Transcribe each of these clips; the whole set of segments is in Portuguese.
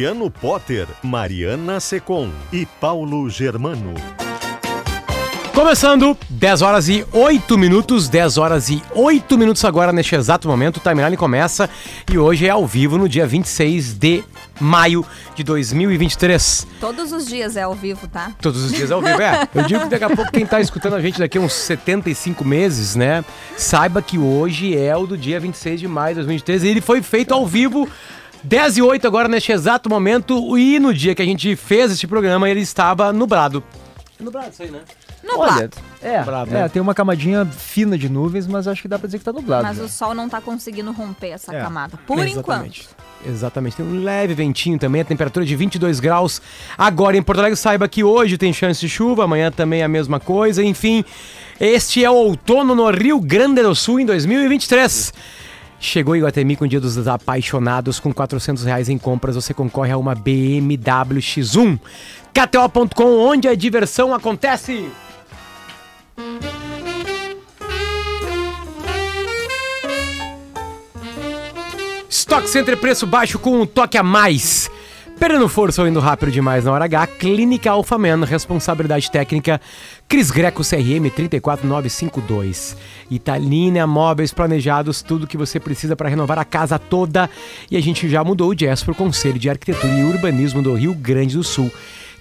Luciano Potter, Mariana Secom e Paulo Germano. Começando, 10 horas e 8 minutos, 10 horas e 8 minutos agora neste exato momento, o Timeline começa e hoje é ao vivo no dia 26 de maio de 2023. Todos os dias é ao vivo, tá? Todos os dias é ao vivo, é. Eu digo que daqui a pouco quem tá escutando a gente daqui a uns 75 meses, né, saiba que hoje é o do dia 26 de maio de 2023 e ele foi feito ao vivo 10 e 8 agora neste exato momento e no dia que a gente fez este programa ele estava nublado. É nublado isso aí, né? Nublado. Olha, é, é, né? tem uma camadinha fina de nuvens, mas acho que dá pra dizer que tá nublado. Mas já. o sol não tá conseguindo romper essa É. camada. Por Exatamente. enquanto. Exatamente. Tem um leve ventinho também, a temperatura de 22 graus. Agora em Porto Alegre, saiba que hoje tem chance de chuva, amanhã também é a mesma coisa. Enfim, este é o outono no Rio Grande do Sul em 2023. Chegou Iguatemi com o Dia dos Apaixonados, com 400 reais em compras, você concorre a uma BMW X1. KTO.com, onde a diversão acontece. Stock Center preço baixo com um toque a mais. Perdendo força ou indo rápido demais na hora H, Clínica Alphaman, responsabilidade técnica, Cris Greco CRM 34952. Italina Móveis Planejados, tudo que você precisa para renovar a casa toda. E a gente já mudou o jazz para o Conselho de Arquitetura e Urbanismo do Rio Grande do Sul.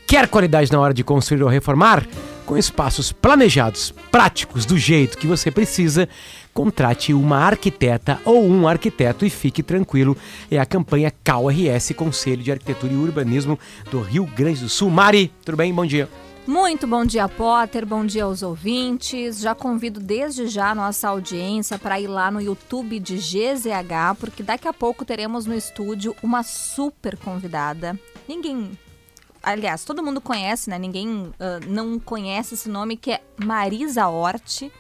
Quer qualidade na hora de construir ou reformar? Com espaços planejados, práticos, do jeito que você precisa, contrate uma arquiteta ou um arquiteto e fique tranquilo. É a campanha CalRS, Conselho de Arquitetura e Urbanismo do Rio Grande do Sul. Mari, tudo bem? Bom dia. Muito bom dia, Potter. Bom dia aos ouvintes. Já convido desde já a nossa audiência para ir lá no YouTube de GZH, porque daqui a pouco teremos no estúdio uma super convidada. Ninguém. Aliás, todo mundo conhece, né? Ninguém ah, não conhece esse nome, que é Marisa Hort.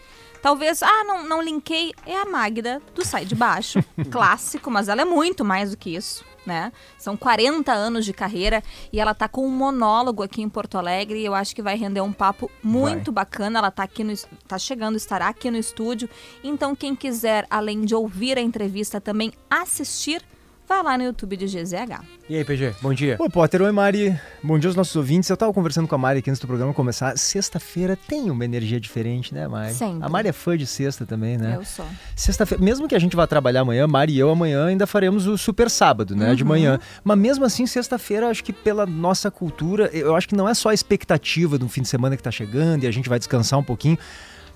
Talvez, ah, não, não linkei, é a Magda do Sai de Baixo, clássico, mas ela é muito mais do que isso, né? São 40 anos de carreira e ela tá com um monólogo aqui em Porto Alegre e eu acho que vai render um papo muito bacana. Ela tá aqui no, tá chegando, estará aqui no estúdio. Então, quem quiser, além de ouvir a entrevista, também assistir, vai lá no YouTube de GZH. E aí, PG, bom dia. Oi, Potter, oi, Mari. Bom dia aos nossos ouvintes. Eu tava conversando com a Mari aqui antes do programa começar. Sexta-feira tem uma energia diferente, né, Mari? Sempre. A Mari é fã de sexta também, né? Eu sou. Sexta-feira, mesmo que a gente vá trabalhar amanhã, Mari e eu amanhã ainda faremos o super sábado, né, Uhum. de manhã. Mas mesmo assim, sexta-feira, acho que pela nossa cultura, eu acho que não é só a expectativa do fim de semana que tá chegando e a gente vai descansar um pouquinho.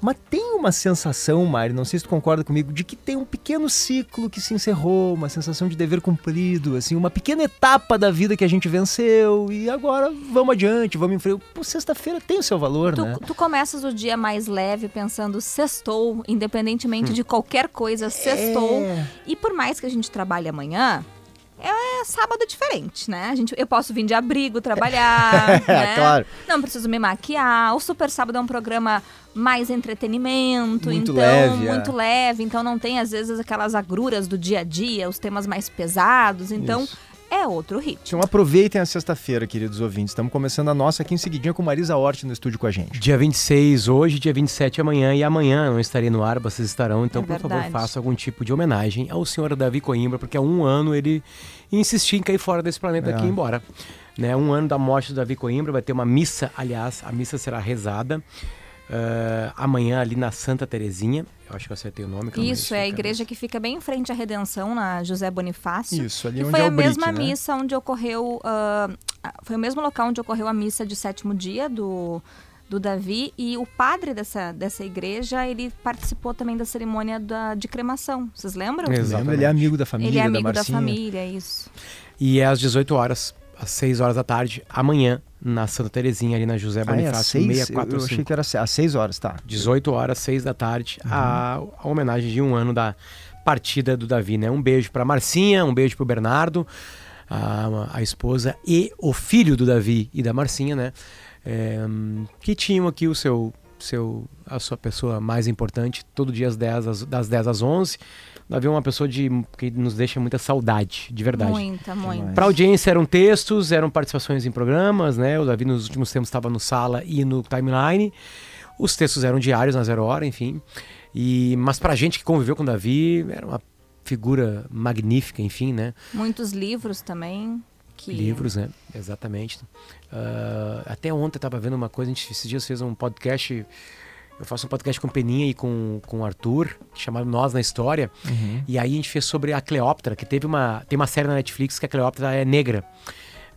Mas tem uma sensação, Mari, não sei se tu concorda comigo, de que tem um pequeno ciclo que se encerrou, uma sensação de dever cumprido, assim, uma pequena etapa da vida que a gente venceu e agora vamos adiante, vamos em frente. Pô, sexta-feira tem o seu valor, Tu, né? tu começas o dia mais leve pensando sextou, independentemente de qualquer coisa, sextou. É. E por mais que a gente trabalhe amanhã, é sábado diferente, né? A gente, eu posso vir de abrigo trabalhar, né? claro. Não preciso me maquiar. O Super Sábado é um programa mais entretenimento, Muito então leve, é. muito leve, então não tem às vezes aquelas agruras do dia a dia, os temas mais pesados, então Isso. É outro ritmo. Então aproveitem a sexta-feira, queridos ouvintes. Estamos começando a nossa aqui em seguidinha com Marisa Hort no estúdio com a gente. Dia 26 hoje, dia 27 amanhã e amanhã não estarei no ar, vocês estarão, então É por favor faça algum tipo de homenagem ao senhor Davi Coimbra, porque há um ano ele insistiu em cair fora desse planeta É. aqui e ir embora. Né, um ano da morte do Davi Coimbra, vai ter uma missa, aliás, a missa será rezada eh, amanhã ali na Santa Terezinha, eu acho que eu acertei o nome. Isso, é a igreja que fica bem em frente à Redenção, na José Bonifácio. Isso, ali onde foi é o a mesma Brick, né? missa onde ocorreu. ah, foi o mesmo local onde ocorreu a missa de sétimo dia do, do Davi. E o padre dessa, dessa igreja, ele participou também da cerimônia da, de cremação. Vocês lembram? Exato. Ele é amigo da família, Ele é amigo da da, família, isso. E é às 18 horas, às 6 horas da tarde, amanhã, na Santa Terezinha, ali na José Ah, é às Bonifácio seis? Eu- Eu, 645. achei que era às seis horas, tá. 18 horas, 6 da tarde, a, Uhum. a homenagem de um ano da partida do Davi, né? Um beijo pra Marcinha, um beijo pro Bernardo, a, a esposa e o filho do Davi e da Marcinha, né? É, que tinham aqui o seu, seu, a sua pessoa mais importante, todo dia às 10, às- das 10 às 11. O Davi é uma pessoa de, que nos deixa muita saudade, de verdade. Muita, muita. Para audiência eram textos, eram participações em programas, né? O Davi nos últimos tempos estava no Sala e no Timeline. Os textos eram diários na Zero Hora, enfim. E mas pra gente que conviveu com o Davi, era uma figura magnífica, enfim, né? Muitos livros também. Que... Livros, né? Exatamente. Ah, até ontem eu tava vendo uma coisa, a gente esses dias fez um podcast. Eu faço um podcast com o Peninha e com, com o Arthur, chamado Nós na História. E aí a gente fez sobre a Cleópatra, que teve uma. Tem uma série na Netflix que a Cleópatra é negra.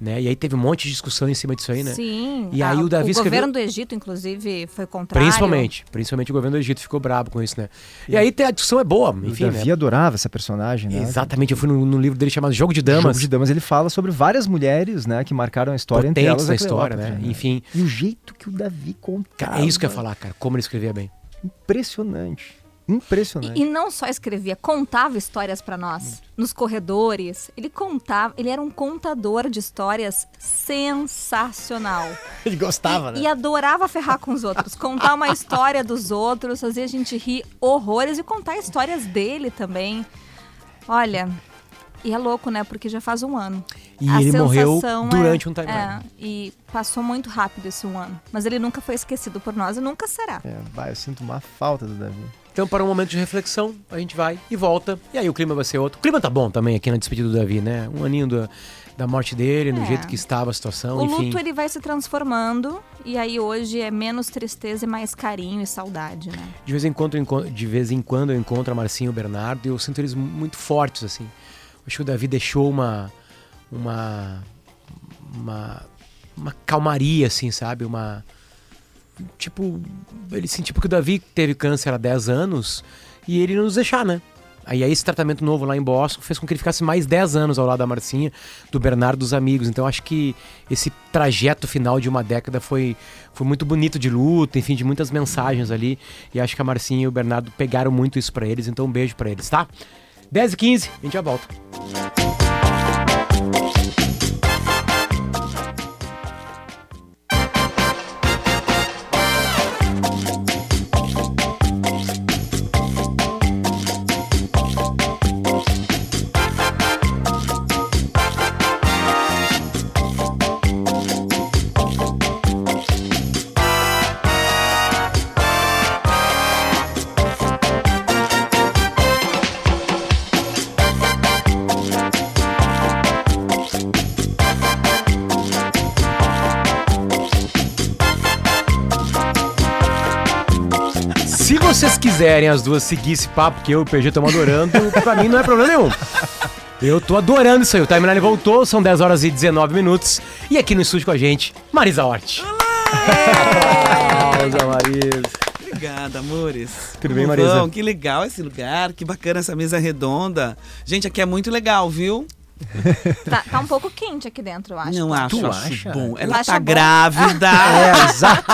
Né? E aí teve um monte de discussão em cima disso aí, né? Sim. E aí o Davi O escreveu- governo do Egito, inclusive, foi contrário. Principalmente. Principalmente o governo do Egito ficou brabo com isso, né? E aí a discussão é boa, enfim, o Davi né? adorava essa personagem, né? Exatamente, eu fui no, no livro dele chamado Jogo de Damas. Jogo de Damas, ele fala sobre várias mulheres, né, que marcaram a história entre Potentes elas na a história, Cleópatra, né? Enfim. E o jeito que o Davi contava. Cara, é isso que eu ia falar, cara. Como ele escrevia bem. Impressionante. Impressionante. E, e não só escrevia, contava histórias pra nós. Nos corredores. Ele contava, ele era um contador de histórias sensacional. Ele gostava, né? E adorava ferrar com os outros. Contar uma história dos outros, fazer a gente rir horrores e contar histórias dele também. Olha, e é louco, né? Porque já faz um ano. E A ele morreu sensação durante é- um timeline. É, e passou muito rápido esse um ano. Mas ele nunca foi esquecido por nós e nunca será. É, vai, eu sinto uma falta do Davi. Então, para um momento de reflexão, a gente vai e volta. E aí o clima vai ser outro. O clima tá bom também aqui na despedida do Davi, né? Um aninho da, da morte dele, no É. jeito que estava a situação, O enfim. luto ele vai se transformando e aí hoje é menos tristeza e mais carinho e saudade, né? De vez em quando, de vez em quando eu encontro a Marcinha e o Bernardo e eu sinto eles mu- muito fortes, assim. Acho que o Davi deixou uma. uma. uma, uma calmaria, assim, sabe? Uma. Tipo, ele sentiu porque o Davi teve câncer há 10 anos e ele não nos deixar, né? Aí esse tratamento novo lá em Boston fez com que ele ficasse mais 10 anos ao lado da Marcinha, do Bernardo dos amigos. Então acho que esse trajeto final de uma década foi, foi muito bonito de luta, enfim, de muitas mensagens ali. E acho que a Marcinha e o Bernardo pegaram muito isso pra eles, então um beijo pra eles, tá? 10 e 15, a gente já volta. Vocês quiserem as duas seguir esse papo que eu e o PG estamos adorando, pra mim não é problema nenhum. Eu tô adorando isso aí. O Timeline voltou, são 10 horas e 19 minutos. E aqui no estúdio com a gente, Marisa Hort. Olá, Marisa. Obrigada, amores. Tudo bem, Marisa? vão? Que legal esse lugar, que bacana essa mesa redonda. Gente, aqui é muito legal, viu? Tá, tá um pouco quente aqui dentro, eu acho. Não acho, Tu acho acha? bom. Ela acha tá bom? grávida. É, exato.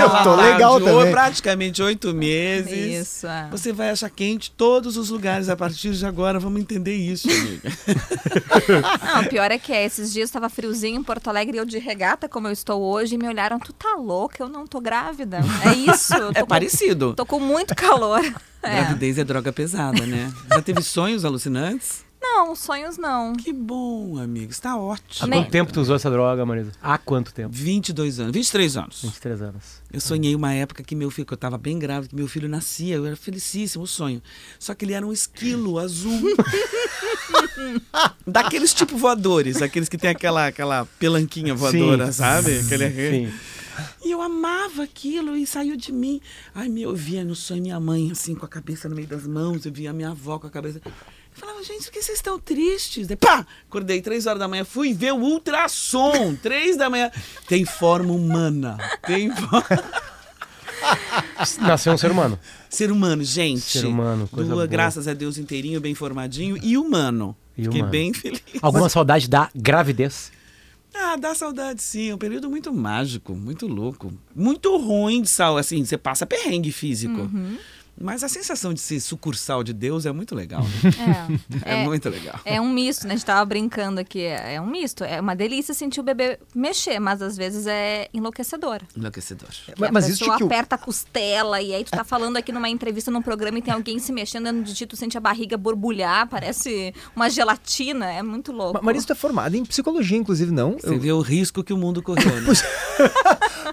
Eu tô tá legal de também. praticamente oito meses. Isso, é. Você vai achar quente todos os lugares a partir de agora. Vamos entender isso, amiga. Não, o pior é que é, esses dias tava friozinho em Porto Alegre e eu de regata, como eu estou hoje, e me olharam, tu tá louca, eu não tô grávida. É isso. É tô com- parecido. Tô com muito calor. É. Gravidez é droga pesada, né? Já teve sonhos alucinantes? Não, sonhos não. Que bom, amigo. Está Há ótimo. Nem- quanto tempo tu usou essa droga, Marisa? Há quanto tempo? 22 anos, 23 anos. 23 anos. Eu sonhei uma época que meu filho, que eu tava bem grávida, que meu filho nascia, eu era felicíssimo o sonho. Só que ele era um esquilo azul. Daqueles tipo voadores, aqueles que tem aquela, aquela pelanquinha voadora, Sim. sabe? Aquele... Sim. E eu amava aquilo e saiu de mim. Ai, meu, eu via no sonho minha mãe assim com a cabeça no meio das mãos, eu via minha avó com a cabeça. Eu falava, gente, por que vocês estão tristes? Daí, pá! Acordei três horas da manhã, fui ver o ultrassom, três da manhã. Tem forma humana. Tem forma. Nasceu um ser humano. Ser humano, gente. Ser humano, coisa Dua, boa. graças a Deus, inteirinho, bem formadinho e humano. E Fiquei humano. bem feliz. Alguma saudade da gravidez? Ah, dá saudade sim. É um período muito mágico, muito louco. Muito ruim de saúde. Assim, você passa perrengue físico. Mas a sensação de ser sucursal de Deus é muito legal. né? É, É, muito legal. É um misto, né? A gente tava brincando aqui. É, é um misto. É uma delícia sentir o bebê mexer, mas às vezes é enlouquecedor. Enlouquecedor. Mas, mas isso pessoa de que o- aperta a costela e aí tu tá falando aqui numa entrevista num programa e tem alguém se mexendo dentro de ti, tu sente a barriga borbulhar, parece uma gelatina, é muito louco. Ma- Marisa, tu é formada em psicologia, inclusive, não? Você Eu- vê o risco que o mundo correu, né?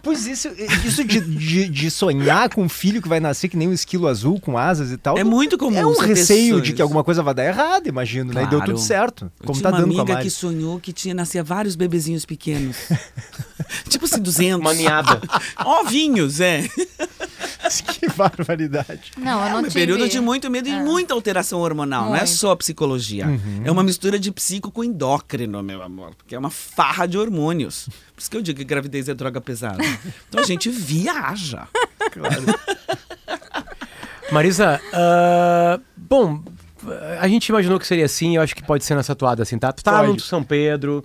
Pois isso, isso de, de, de sonhar com um filho que vai nascer que nem um esquilo azul com asas e tal. É muito comum É um receio de que alguma coisa vai dar errado, imagino, né? E deu Claro. tudo certo. Eu Como tinha tá uma dando com a amiga Mari. que sonhou que tinha nascia vários bebezinhos pequenos. tipo assim, 200. Uma ninhada. Ovinhos, é. que barbaridade. Não, eu não É um tive... período de muito medo e É. muita alteração hormonal. Não é Muito. só psicologia. Uhum. É uma mistura de psico com endócrino, meu amor. Porque é uma farra de hormônios. Por isso que eu digo que gravidez é droga pesada. Então a gente viaja. Marisa, ah, bom, a gente imaginou que seria assim, eu acho que pode ser nessa toada assim, tá? Tu tá Pode. no São Pedro,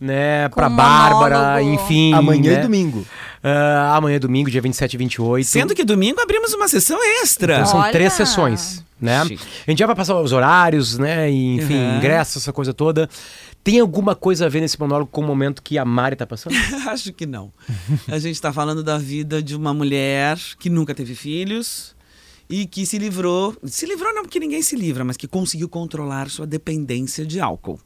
né, pra um Bárbara, monólogo. enfim. Amanhã né? é domingo. Ah, amanhã é domingo, dia 27 e 28. Sendo que domingo abrimos uma sessão extra. Então, são Olha! três sessões, né? Chique. A gente já vai passar os horários, né? E, enfim, Uhum. ingressos, essa coisa toda. Tem alguma coisa a ver nesse monólogo com o momento que a Mari tá passando? Acho que não. A gente está falando da vida de uma mulher que nunca teve filhos e que se livrou. Se livrou não porque ninguém se livra, mas que conseguiu controlar sua dependência de álcool.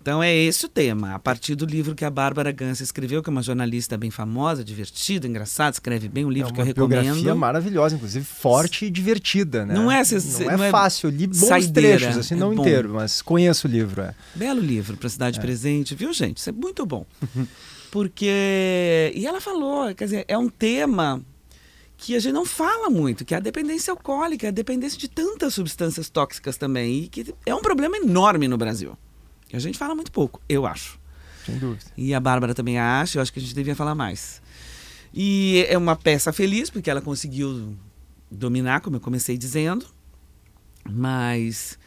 Então é esse o tema. A partir do livro que a Bárbara Gans escreveu, que é uma jornalista bem famosa, divertida, engraçada, escreve bem o livro é que eu uma biografia recomendo. maravilhosa, inclusive forte e divertida, né? Não é, cê- não é não é fácil, li bons saideira, trechos, assim, é não bom. inteiro, mas conheço o livro, é. Belo livro para Cidade Presente, viu, gente? Isso é muito bom. Porque. E ela falou, quer dizer, é um tema que a gente não fala muito, que é a dependência alcoólica, a dependência de tantas substâncias tóxicas também, e que é um problema enorme no Brasil. E a gente fala muito pouco, eu acho. Sem dúvida. E a Bárbara também acha, eu acho que a gente devia falar mais. E é uma peça feliz, porque ela conseguiu dominar, como eu comecei dizendo, mas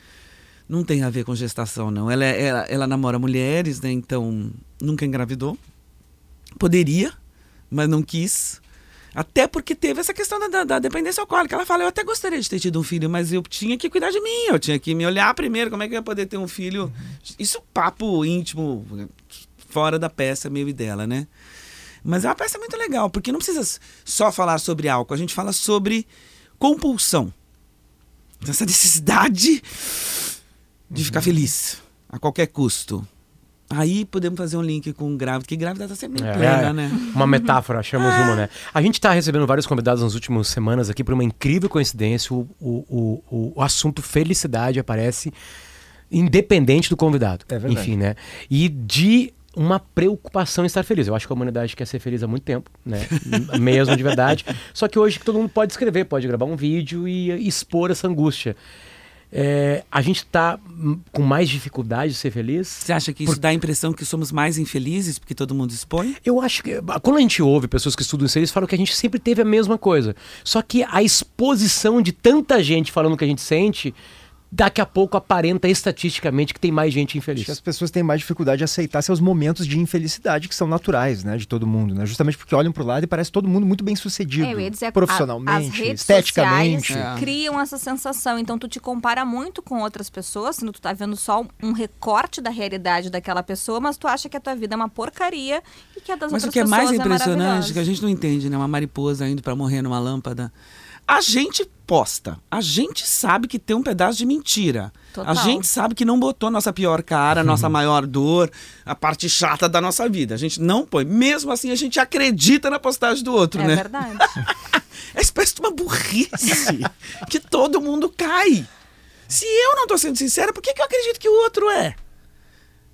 não tem a ver com gestação, não. Ela, é- ela, ela namora mulheres, né? Então nunca engravidou. Poderia, mas não quis. Até porque teve essa questão da, da- da dependência alcoólica. Ela fala, eu até gostaria de ter tido um filho, mas eu tinha que cuidar de mim, eu tinha que me olhar primeiro, como é que eu ia poder ter um filho. Isso papo íntimo, fora da peça meio e dela, né? Mas é uma peça muito legal, porque não precisa só falar sobre álcool, a gente fala sobre compulsão. Essa necessidade de ficar feliz a qualquer custo. Aí podemos fazer um link com grávida, que grávida tá sempre meio plena, né? Uma metáfora, achamos uma, né? A gente tá recebendo vários convidados nas últimas semanas aqui por uma incrível coincidência. O, o, o, o- o assunto felicidade aparece independente do convidado. É verdade. Enfim, né? E de uma preocupação em estar feliz. Eu acho que a humanidade quer ser feliz há muito tempo, né? Mesmo de verdade. Só que hoje todo mundo pode escrever, pode gravar um vídeo e expor essa angústia. É, a gente tá hum, com mais dificuldade de ser feliz. Você acha que isso dá a impressão que somos mais infelizes porque todo mundo expõe? Eu acho que quando a gente ouve pessoas que estudam isso, eles falam que a gente sempre teve a mesma coisa. Só que a exposição de tanta gente falando o que a gente sente, daqui a pouco aparenta estatisticamente que tem mais gente infeliz. Acho que as pessoas têm mais dificuldade de aceitar seus momentos de infelicidade que são naturais, né, de todo mundo, né? Justamente porque olham pro lado e parece todo mundo muito bem sucedido, É, dizer, a- as profissionalmente, redes esteticamente. sociais É. criam essa sensação. Então, tu te compara muito com outras pessoas, sendo tu tá vendo só um recorte da realidade daquela pessoa, mas tu acha que a tua vida é uma porcaria e que a das Mas outras o que é pessoas mais é impressionante, maravilhosa. que a gente não entende, né? Uma mariposa indo pra morrer numa lâmpada. A gente posta. A gente sabe que tem um pedaço de mentira. Total. A gente sabe que não botou a nossa pior cara, a nossa maior dor, a parte chata da nossa vida. A gente não põe. Mesmo assim, a gente acredita na postagem do outro, É né? verdade. É espécie de uma burrice que todo mundo cai. Se eu não tô sendo sincera, por que, que eu acredito que o outro é?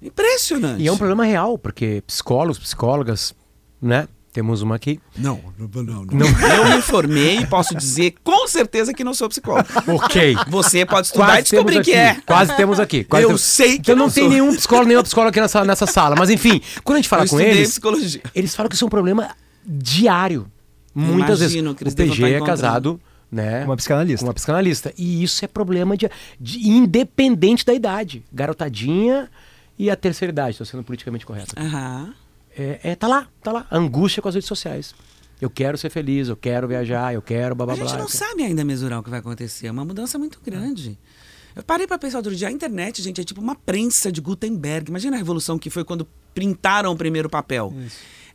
Impressionante. E é um problema real, porque psicólogos, psicólogas, né? Temos uma aqui. Não, não, não, não. Eu me formei e posso dizer com certeza que não sou psicólogo. Ok. Você pode estudar e Quase temos descobrir que é. Quase temos aqui. Quase Eu temos- sei que Então não, não tem nenhum psicólogo, nenhuma psicóloga aqui nessa, nessa sala. Mas enfim, quando a gente fala Eu com eles, psicologia. eles falam que isso é um problema diário. Muitas Imagino vezes. que o PG é casado, né? Uma psicanalista. uma psicanalista. E isso é problema de, de- independente da idade. Garotadinha e a terceira idade, estou sendo politicamente correto. Aham. É, é, tá lá, tá lá. Angústia com as redes sociais. Eu quero ser feliz, eu quero viajar, eu quero blá blá A gente blá. não sabe ainda mesurar o que vai acontecer. É uma mudança muito grande. Eu parei para pensar outro dia, a internet, gente, é tipo uma prensa de Gutenberg. Imagina a revolução que foi quando printaram o primeiro papel.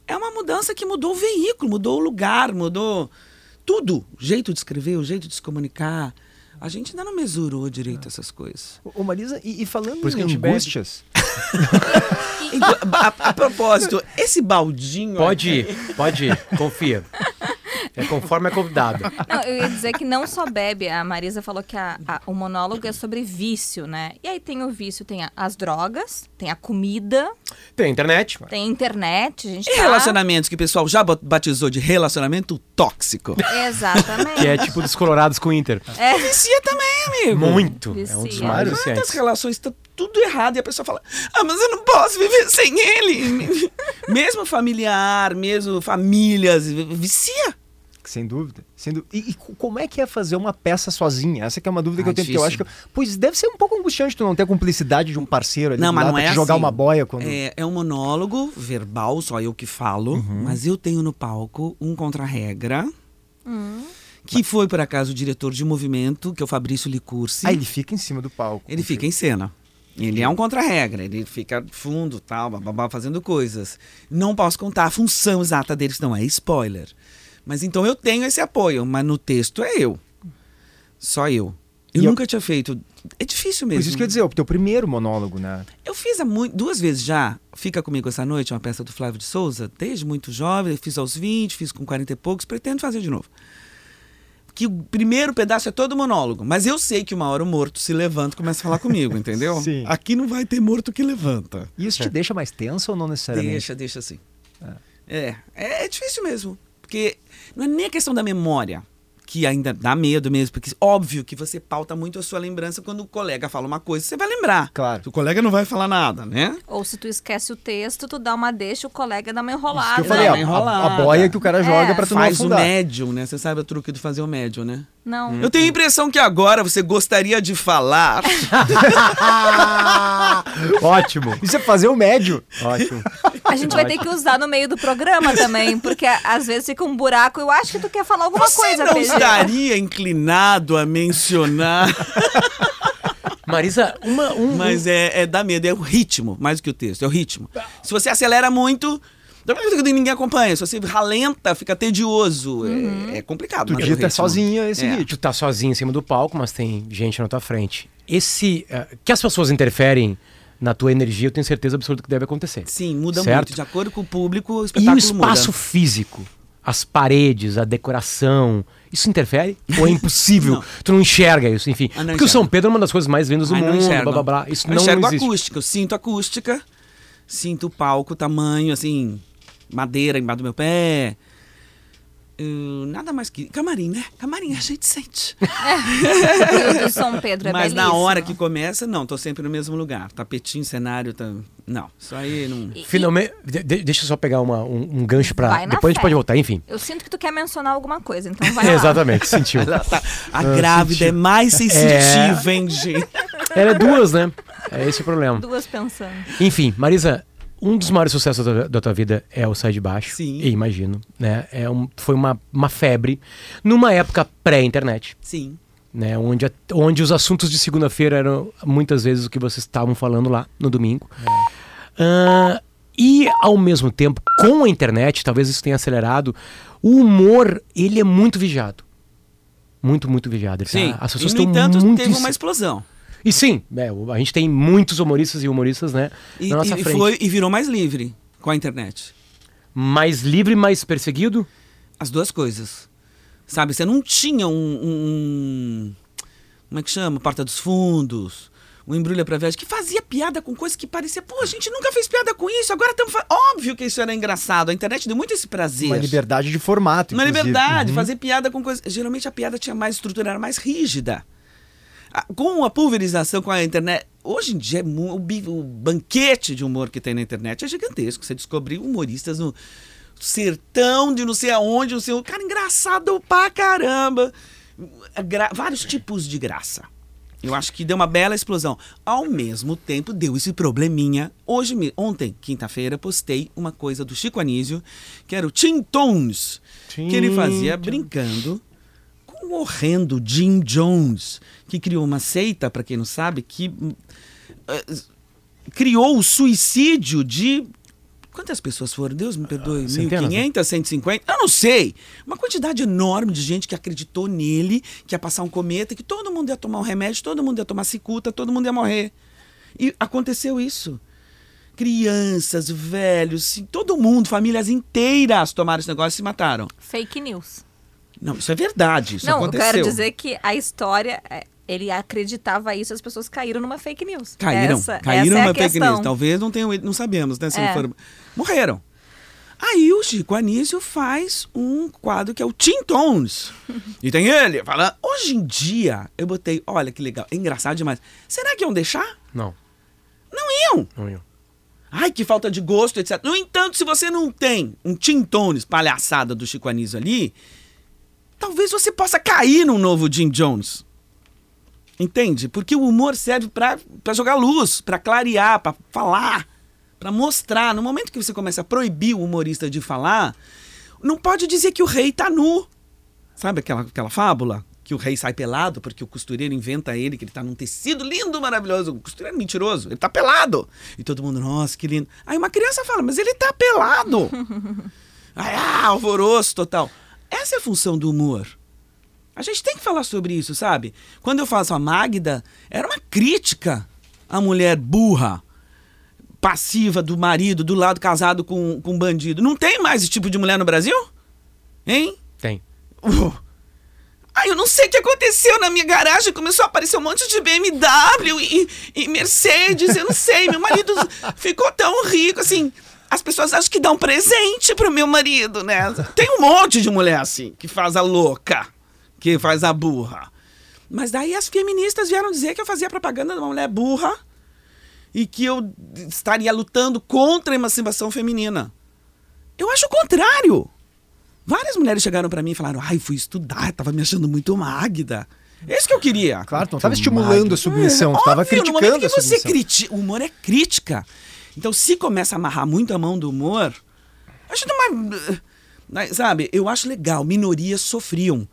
É uma mudança que mudou o veículo, mudou o lugar, mudou tudo. O jeito de escrever, o jeito de se comunicar. A gente ainda não mesurou direito essas coisas. Ô, Marisa, e, e falando Por isso em angústias, a, a propósito, esse baldinho. Pode ir, pode ir, confia. É conforme é convidado. Não, eu ia dizer que não só bebe. A Marisa falou que a- a- o monólogo é sobre vício, né? E aí tem o vício, tem a- as drogas, tem a comida, Tem internet. tem a internet. A gente E tá- relacionamentos que o pessoal já batizou de relacionamento tóxico. Exatamente. Que é tipo descolorados com o Inter. É. Vicia também, amigo. Muito. É um Vicia. dos mais Quantas viciantes. relações estão tudo errado e a pessoa fala: Ah, mas eu não posso viver sem ele. mesmo familiar, mesmo famílias, vicia. Sem dúvida, sem dúvida. E, e co- como é que é fazer uma peça sozinha? Essa que é uma dúvida que Ah, eu tenho, porque eu acho que... Pois deve ser um pouco angustiante tu não ter a cumplicidade de um parceiro ali Não, mas não é jogar assim. uma boia quando... É, é um monólogo verbal, só eu que falo, Uhum. mas eu tenho no palco um contra-regra. Que foi, por acaso, o diretor de movimento, que é o Fabrício Licursi. Ah, ele fica em cima do palco. Ele fica em cena. Ele é um contra-regra, ele fica fundo, tal, bababá, fazendo coisas. Não posso contar a função exata dele, senão é spoiler. Mas então eu tenho esse apoio, mas no texto é eu. Só eu. Eu E eu- nunca tinha feito. É difícil mesmo. Pois isso que eu ia dizer, o teu primeiro monólogo, né? Eu fiz há mui- duas vezes já. Fica comigo essa noite, uma peça do Flávio de Souza, desde muito jovem. Eu fiz aos 20, fiz com 40 e poucos, pretendo fazer de novo. Que o primeiro pedaço é todo monólogo, mas eu sei que uma hora o morto se levanta e começa a falar comigo, entendeu? Sim. Aqui não vai ter morto que levanta. E isso te deixa mais tenso ou não necessariamente? Deixa, deixa assim. É. é, é difícil mesmo. Porque não é nem a questão da memória, que ainda dá medo mesmo, porque óbvio que você pauta muito a sua lembrança quando o colega fala uma coisa, você vai lembrar. Claro. O colega não vai falar nada, né? Ou se tu esquece o texto, tu dá uma deixa, o colega dá uma Isso enrolada. que eu falei, ó, uma enrolada. a, a boia que o cara joga É. pra tu não Faz o afundar. médium, né? Você sabe o truque de fazer o médium, né? Não. Eu tenho a impressão que agora você gostaria de falar. Ótimo. Isso é fazer o médio. Ótimo. A gente vai ter que usar no meio do programa também, porque às vezes fica um buraco. Eu acho que tu quer falar alguma Você coisa, não PG. estaria inclinado a mencionar. Marisa, uma, um, Mas é, é dá medo, é o ritmo, mais do que o texto, é o ritmo. Se você acelera muito, ninguém acompanha. Se você ralenta, fica tedioso. É, é complicado. Tu digita ritmo. sozinha esse É. ritmo. tu tá sozinho em cima do palco, mas tem gente na tua frente. Esse. eh, que as pessoas interferem na tua energia, eu tenho certeza absoluta que deve acontecer. Sim, muda Certo? muito. De acordo com o público, o E espetáculo o espaço muda. físico, as paredes, a decoração, isso interfere? Ou é impossível? Não. tu não enxerga isso, enfim. Ah, Porque o São. Pedro é uma das coisas mais lindas do Ai, mundo, enxergo. blá blá blá. Isso eu não enxergo existe. acústica, eu sinto acústica, sinto o palco, tamanho, assim, madeira embaixo do meu pé. Eu- nada mais que. Camarim, né? Camarim a gente sente. O do São Pedro é Mas na belíssimo. hora que começa, não, tô sempre no mesmo lugar. Tapetinho, cenário, tá... não. Isso aí não. E- Finalmente, de- de- deixa eu só pegar uma- um, um gancho pra. Vai na Depois a gente pode voltar, enfim. Eu sinto que tu quer mencionar alguma coisa, então vai lá. Exatamente, sentiu. Tá- A grávida é mais sensitiva, hein, gente? Ela é duas, né? É esse o problema. Duas pensando. Enfim, Marisa, um dos maiores sucessos da, tua- da tua vida é o Sai de Baixo. Sim. E imagino, né? É um, foi uma, uma febre numa época pré-internet, Sim. né? Onde, a- onde os assuntos de segunda-feira eram muitas vezes o que vocês estavam falando lá no domingo. Ah, e ao mesmo tempo, com a internet, talvez isso tenha acelerado, o humor, ele é muito vigiado. Muito, muito vigiado. Tá- Sim. As pessoas e, no entanto, muito... teve uma explosão. E sim, é, a gente tem muitos humoristas e humoristas, né? E, na nossa e frente. foi, e virou mais livre com a internet. Mais livre, mais perseguido? As duas coisas. Sabe, você não tinha um. um- como é que chama? Porta dos Fundos, um embrulha pra viagem, que fazia piada com coisas que parecia, pô, a gente nunca fez piada com isso, agora estamos. Óbvio que isso era engraçado. A internet deu muito esse prazer. Uma liberdade de formato, Uma inclusive. liberdade, Uhum. fazer piada com coisas. Geralmente a piada tinha mais estrutura, era mais rígida. Com a pulverização com a internet, hoje em dia é o, o banquete de humor que tem na internet é gigantesco. Você descobriu humoristas no sertão de não sei aonde, não sei onde. Cara, engraçado pra caramba. Gra- vários tipos de graça. Eu acho que deu uma bela explosão. Ao mesmo tempo, deu esse probleminha. Hoje, ontem, quinta-feira, postei uma coisa do Chico Anísio, que era o Tim Tones, que ele fazia brincando o horrendo Jim Jones, que criou uma seita, para quem não sabe, que eh, criou o suicídio de. Quantas pessoas foram? Deus me perdoe. centenas, né? 1.500, 150? Eu não sei. Uma quantidade enorme de gente que acreditou nele, que ia passar um cometa, que todo mundo ia tomar um remédio, todo mundo ia tomar cicuta, todo mundo ia morrer. E aconteceu isso. Crianças, velhos, todo mundo, famílias inteiras tomaram esse negócio e se mataram. Fake news. Não, isso é verdade. Isso não, aconteceu. eu quero dizer que a história, é, ele acreditava isso, as pessoas caíram numa fake news. Caíram, essa, caíram essa é numa a fake questão. news. Talvez não tenham, não sabemos, né? Se não É. foram- Morreram. Aí o Chico Anísio faz um quadro que é o Tim Tones. e tem ele falando. Hoje em dia, eu botei, olha que legal, é engraçado demais. Será que iam deixar? Não, Não iam. não iam. Ai, que falta de gosto, etc. No entanto, se você não tem um Tim Tones palhaçada do Chico Anísio ali, talvez você possa cair num novo Jim Jones. Entende? Porque o humor serve pra jogar luz, pra clarear, pra falar, pra mostrar. No momento que você começa a proibir o humorista de falar, não pode dizer que o rei tá nu. Sabe aquela, aquela fábula? Que o rei sai pelado porque o costureiro inventa ele, que ele tá num tecido lindo, maravilhoso. O costureiro é mentiroso, ele tá pelado. E todo mundo, nossa, que lindo. Aí uma criança fala, mas ele tá pelado. Aí, ah, alvoroço total. Essa é a função do humor. A gente tem que falar sobre isso, sabe? Quando eu faço a Magda, era uma crítica à mulher burra, passiva do marido, do lado casado com, com um bandido. Não tem mais esse tipo de mulher no Brasil? Hein? Tem. Uh. Ai, eu não sei o que aconteceu na minha garagem. Começou a aparecer um monte de BMW e, e Mercedes. Eu não sei. Meu marido ficou tão rico assim. As pessoas acham que dão presente pro meu marido, né? Tem um monte de mulher assim que faz a louca, que faz a burra. Mas daí as feministas vieram dizer que eu fazia propaganda de uma mulher burra e que eu estaria lutando contra a emancipação feminina. Eu acho o contrário. Várias mulheres chegaram pra mim e falaram: ai, fui estudar, tava me achando muito Magda. É isso que eu queria. Claro, tu não estava estimulando a submissão, tu estava Óbvio, no criticando momento a que você submissão. critica, o humor é crítica. Então, se começa a amarrar muito a mão do humor, acho uma, sabe, eu acho legal, minorias sofriam.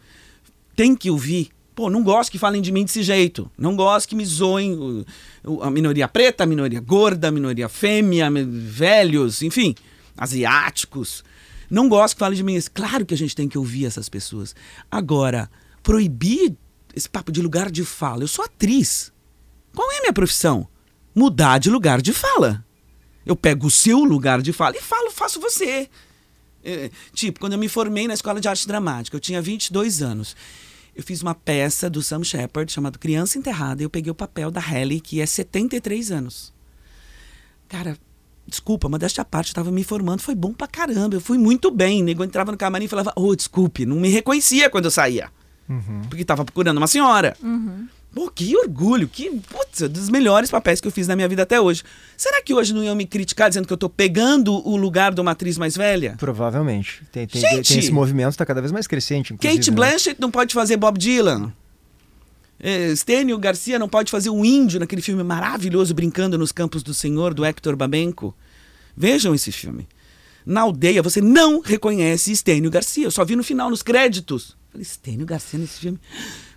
Tem que ouvir. Pô, não gosto que falem de mim desse jeito. Não gosto que me zoem a minoria preta, a minoria gorda, a minoria fêmea, me- velhos, enfim, asiáticos. Não gosto que falem de mim. Claro que a gente tem que ouvir essas pessoas. Agora, proibir esse papo de lugar de fala. Eu sou atriz. Qual é a minha profissão? Mudar de lugar de fala. Eu pego o seu lugar de fala e falo, faço você. É, tipo, quando eu me formei na Escola de Arte Dramática, eu tinha 22 anos. Eu fiz uma peça do Sam Shepard chamada Criança Enterrada e eu peguei o papel da Halle, que é 73 anos. Cara, desculpa, modéstia à parte, eu tava me formando, foi bom pra caramba. Eu fui muito bem. O nego entrava no camarim e falava, ô, desculpe, não me reconhecia quando eu saía. Porque tava procurando uma senhora. Pô, que orgulho, que putz, é dos melhores papéis que eu fiz na minha vida até hoje. Será que hoje não iam me criticar dizendo que eu tô pegando o lugar de uma atriz mais velha? Provavelmente. Tem, tem, Gente! tem esse movimento, está cada vez mais crescente. Kate né? Blanchett não pode fazer Bob Dylan. É, Stênio Garcia não pode fazer um índio naquele filme maravilhoso Brincando nos Campos do Senhor, do Hector Babenco. Vejam esse filme. Na aldeia você não reconhece Stênio Garcia. Eu só vi no final, nos créditos. Falei, Stênio Garcia nesse filme.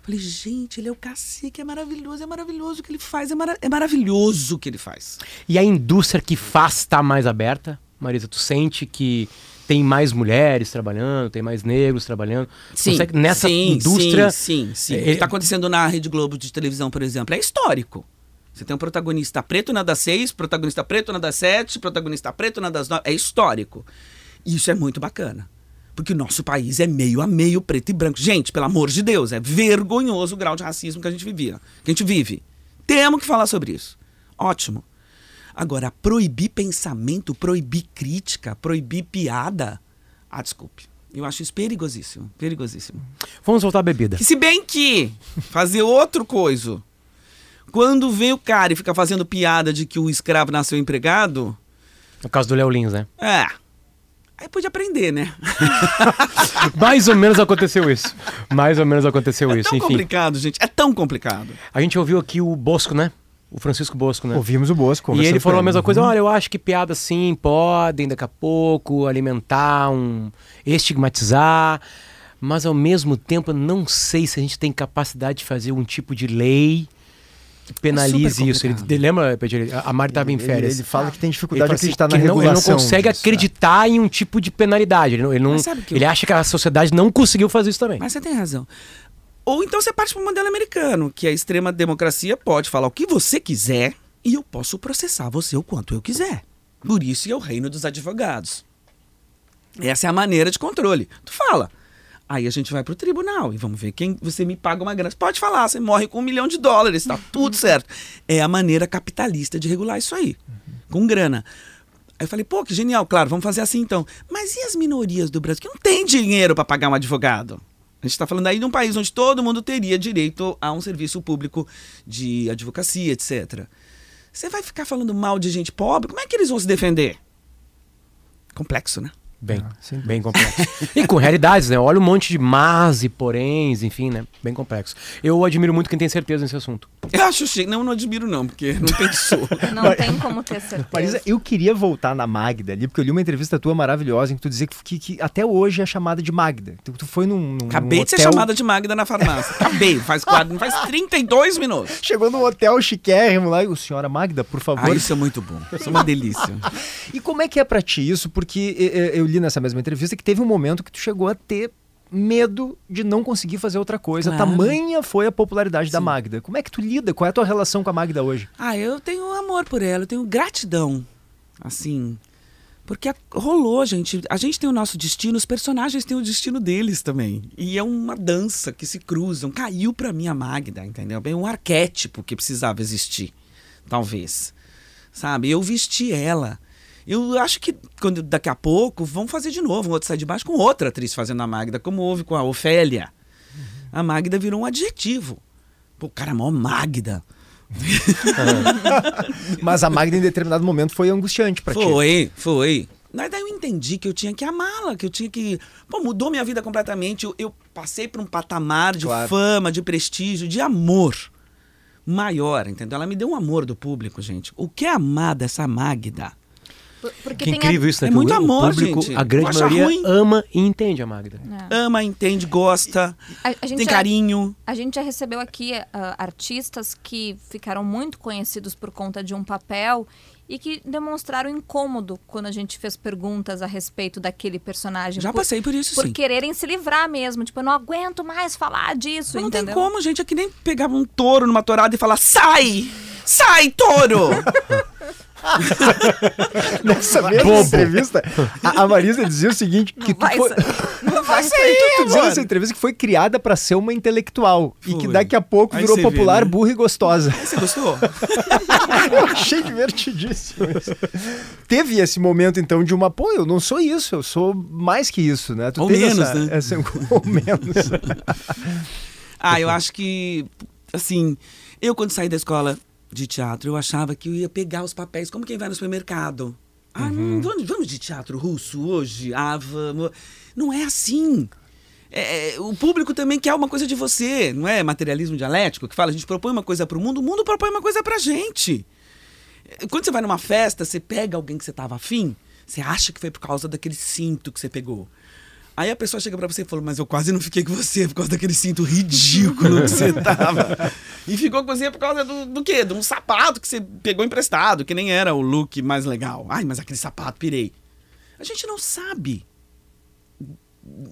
Falei, gente, ele é o cacique, é maravilhoso, é maravilhoso o que ele faz, é, mara- é maravilhoso o que ele faz. E a indústria que faz está mais aberta? Marisa, tu sente que tem mais mulheres trabalhando, tem mais negros trabalhando? Tu consegue- nessa sim, indústria. Sim, sim, sim. É, O que está acontecendo na Rede Globo de televisão, por exemplo, é histórico. Você tem um protagonista preto na das seis, protagonista preto na das sete, protagonista preto na das nove. É histórico. Isso é muito bacana. Porque o nosso país é meio a meio preto e branco. Gente, pelo amor de Deus, é vergonhoso o grau de racismo que a gente vivia, que a gente vive. Temos que falar sobre isso. Ótimo. Agora, proibir pensamento, proibir crítica, proibir piada. Ah, desculpe. Eu acho isso perigosíssimo. Perigosíssimo. Vamos voltar à bebida. Que se bem que fazer outro coisa. Quando vem o cara e fica fazendo piada de que o escravo nasceu empregado, No caso do Léo Lins, né? é. Aí pude aprender, né? Mais ou menos aconteceu isso. Mais ou menos aconteceu É isso. tão Enfim, complicado, gente. É tão complicado. a gente ouviu aqui o Bosco, né? O Francisco Bosco, né? Ouvimos o Bosco. E ele falou a mesma coisa, Uhum. olha, eu acho que piadas sim podem daqui a pouco alimentar, um estigmatizar, mas ao mesmo tempo eu não sei se a gente tem capacidade de fazer um tipo de lei penalize super isso. Ele, lembra, Pedro? A Mari estava em Ele- férias. Ele, ele fala que tem Ele dificuldade de acreditar assim, na não- regulação. Ele não consegue disso, acreditar em um tipo de penalidade. Ele não, ele, não- que eu- ele acha que a sociedade não conseguiu fazer isso também. Mas você tem razão. Ou então você parte para o modelo americano, que a extrema democracia pode falar o que você quiser e eu posso processar você o quanto eu quiser. Por isso é o reino dos advogados. Essa é a maneira de controle. Tu fala. Aí a gente vai pro tribunal e vamos ver quem você me paga uma grana. Pode falar, você morre com um milhão de dólares, tá tudo certo. É a maneira capitalista de regular isso aí, com grana. Aí eu falei, pô, que genial, claro, vamos fazer assim então. Mas e as minorias do Brasil que não tem dinheiro para pagar um advogado? A gente está falando aí de um país onde todo mundo teria direito a um serviço público de advocacia, etc. Você vai ficar falando mal de gente pobre? Como é que eles vão se defender? Complexo, né? Bem, Ah, bem complexo. e com realidades, né? Olha um monte de mas e poréns, enfim, né? Bem complexo. Eu admiro muito quem tem certeza nesse assunto. Eu acho chique. Não, não admiro não, porque não pensou. Não tem como ter certeza. Marisa, eu queria voltar na Magda ali, porque eu li uma entrevista tua maravilhosa em que tu dizia que, que- que até hoje é chamada de Magda. Tu, tu foi num, num Acabei num de ser hotel- chamada de Magda na farmácia. Acabei. Faz, quatro, faz 32 minutos. Chegou num hotel chiquérrimo lá e o senhora Magda, por favor. Ah, isso é muito bom. Isso é uma delícia. E como é que é pra ti isso? Porque eh, eh, eu li nessa mesma entrevista que teve um momento que tu chegou a ter medo de não conseguir fazer outra coisa. Claro. Tamanha foi a popularidade da Sim. Magda. Como é que tu lida? Qual é a tua relação com a Magda hoje? Ah, eu tenho amor por ela, eu tenho gratidão. Assim. Porque rolou, gente. A gente tem o nosso destino, os personagens têm o destino deles também. E é uma dança que se cruzam. Caiu pra mim a Magda, entendeu? Bem um arquétipo que precisava existir. Talvez. Sabe? Eu vesti ela. Eu acho que quando daqui a pouco vão fazer de novo um outro sai de baixo com outra atriz fazendo a Magda, como houve com a Ofélia. A Magda virou um adjetivo. Pô, cara, é mó Magda. Mas a Magda, em determinado momento, foi angustiante pra ti. Foi, foi. Mas daí eu entendi que eu tinha que amá-la, que eu tinha que. Pô, mudou minha vida completamente. Eu, eu passei por um patamar de Claro. fama, de prestígio, de amor maior, entendeu? Ela me deu um amor do público, gente. O que é amar dessa Magda? Por- Porque Que tem incrível isso, né? é muito o amor, público, gente. A grande maioria ruim. ama e entende a Magda. A, é. Ama, entende, gosta, a, a gente tem já- carinho. A gente já recebeu aqui ah, artistas que ficaram muito conhecidos por conta de um papel e que demonstraram incômodo quando a gente fez perguntas a respeito daquele personagem. Já por, passei por isso, por sim. quererem se livrar mesmo. Tipo, eu não aguento mais falar disso, Mas não entendeu? tem como, gente. É que nem pegava um touro numa tourada e falar: sai! Sai, touro! Nessa mesma Bobo. entrevista, a, a Marisa dizia o seguinte: que Não tu vai foi. não vai sair. Tu, tu dizia nessa entrevista que foi criada pra ser uma intelectual e que Foi. daqui a pouco Aí virou você vê, popular, né? burra e gostosa. Você gostou? Eu achei divertidíssimo isso. Teve esse momento, então, de uma, pô, eu não sou isso, eu sou mais que isso, né? Tu Ou teve menos, essa, né? essa- ou menos. Ah, eu acho que, assim, eu quando saí da escola de teatro, eu achava que eu ia pegar os papéis como quem vai no supermercado. Ah, hum, vamos, vamos de teatro russo hoje? Ah, vamos. Não é assim. É, é, o público também quer uma coisa de você, não é materialismo dialético que fala, a gente propõe uma coisa para o mundo, o mundo propõe uma coisa pra gente. É, Quando você vai numa festa, você pega alguém que você tava afim, você acha que foi por causa daquele cinto que você pegou. Aí a pessoa chega pra você e fala, mas eu quase não fiquei com você por causa daquele cinto ridículo que você tava. E ficou com você por causa do, do quê? De um sapato que você pegou emprestado, que nem era o look mais legal. Ai, mas aquele sapato, pirei. A gente não sabe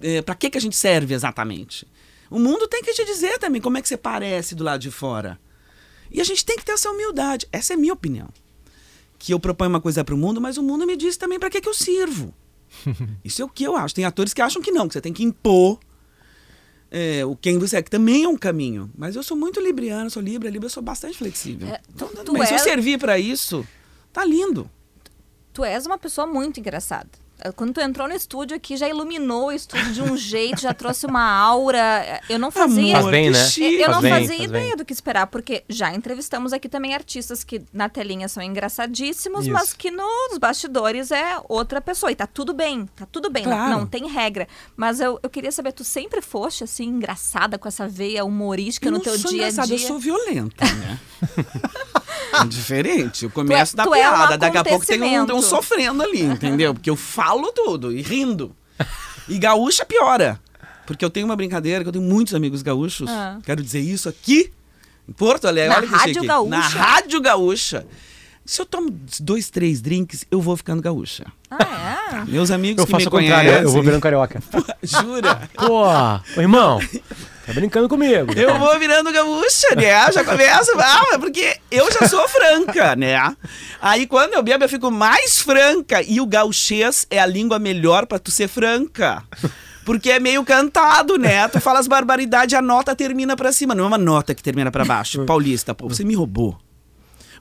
é, para que, que a gente serve exatamente. O mundo tem que te dizer também como é que você parece do lado de fora. E a gente tem que ter essa humildade. Essa é a minha opinião. Que eu proponho uma coisa para o mundo, mas o mundo me diz também para que, que eu sirvo. Isso é o que eu acho. Tem atores que acham que não, que você tem que impor é, o quem você é, que também é um caminho. Mas eu sou muito libriano, sou libra, libra, eu sou bastante flexível. É, então, tu- tudo tu bem. Se eu é- servir para isso, tá lindo. Tu és uma pessoa muito engraçada. Quando tu entrou no estúdio aqui, já iluminou o estúdio de um jeito, já trouxe uma aura. Eu não fazia. Faz bem, né? Eu Faz não bem, fazia faz ideia bem. do que esperar, porque já entrevistamos aqui também artistas que na telinha são engraçadíssimos, Isso. mas que nos bastidores é outra pessoa. E tá tudo bem, tá tudo bem, não- Claro. não, tem regra. Mas eu, eu queria saber, tu sempre foste assim, engraçada com essa veia humorística Eu no não teu dia a engraçada, dia? eu sou violenta, né? É diferente. Eu começo da tu é um piada, daqui a pouco tem um, tem um sofrendo ali, entendeu? Porque eu falo tudo e rindo. E gaúcha piora. Porque eu tenho uma brincadeira, que eu tenho muitos amigos gaúchos. Ah. Quero dizer isso aqui, em Porto Alegre. Na Rádio chique. Gaúcha? Na Rádio Gaúcha. Se eu tomo dois, três drinks, eu vou ficando gaúcha. Ah, é? Meus amigos Eu que me faço o contrário, conhecem... eu vou virando carioca. Jura? Pô, ô, irmão, tá brincando comigo. Eu vou virando gaúcha, né? Já começa, ah, mas porque eu já sou franca, né? Aí quando eu bebo, eu fico mais franca. E o gauchês é a língua melhor pra tu ser franca. Porque é meio cantado, né? Tu fala as barbaridades, a nota termina pra cima. Não é uma nota que termina pra baixo. Paulista, pô, você me roubou.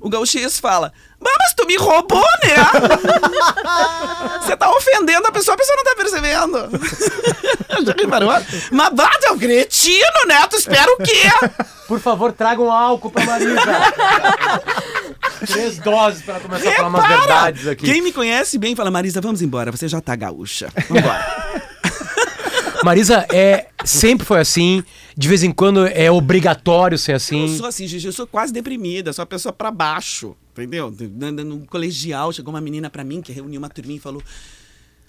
O gauchês fala, "Bah, mas tu me roubou, né? Você tá ofendendo a pessoa, a pessoa não tá percebendo. Já reparou? Mas bata, é um cretino, né? Tu espera o quê? Por favor, traga um álcool pra Marisa. Três doses pra ela começar a falar umas Repara! verdades aqui. Quem me conhece bem fala, Marisa, vamos embora, você já tá gaúcha. Vambora. Marisa, é, sempre foi assim. De vez em quando é obrigatório ser eu assim. sou assim, Gigi, eu sou quase deprimida, sou uma pessoa pra baixo, entendeu? No, colegial, chegou uma menina pra mim que reuniu uma turminha e falou,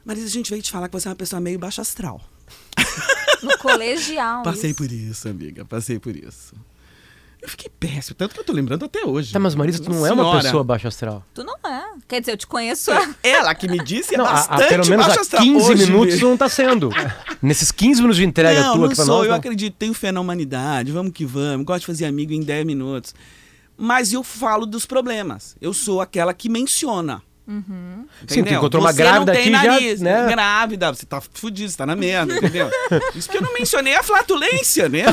Marisa, a gente veio te falar que você é uma pessoa meio baixa astral. No colegial. Passei isso. por isso, amiga, passei por isso. Eu fiquei péssimo, tanto que eu tô lembrando até hoje. Tá, mas Marisa, tu não é uma Senhora. pessoa baixa astral. Tu não é. Quer dizer, eu te conheço. Ela que me disse é Não, bastante há pelo menos baixa há astral. 15 Hoje, minutos mesmo. não tá sendo. Nesses 15 minutos de entrega não, tua não aqui pra sou, nós. eu não. acredito, tenho fé na humanidade, vamos que vamos, gosto de fazer amigo em 10 minutos. Mas eu falo dos problemas. Eu sou aquela que menciona. Sim, tu encontrou uma Você grávida não tem aqui já, nariz, né? Grávida, você tá fudido, você tá na merda, entendeu? Isso que eu não mencionei a flatulência, né, gente?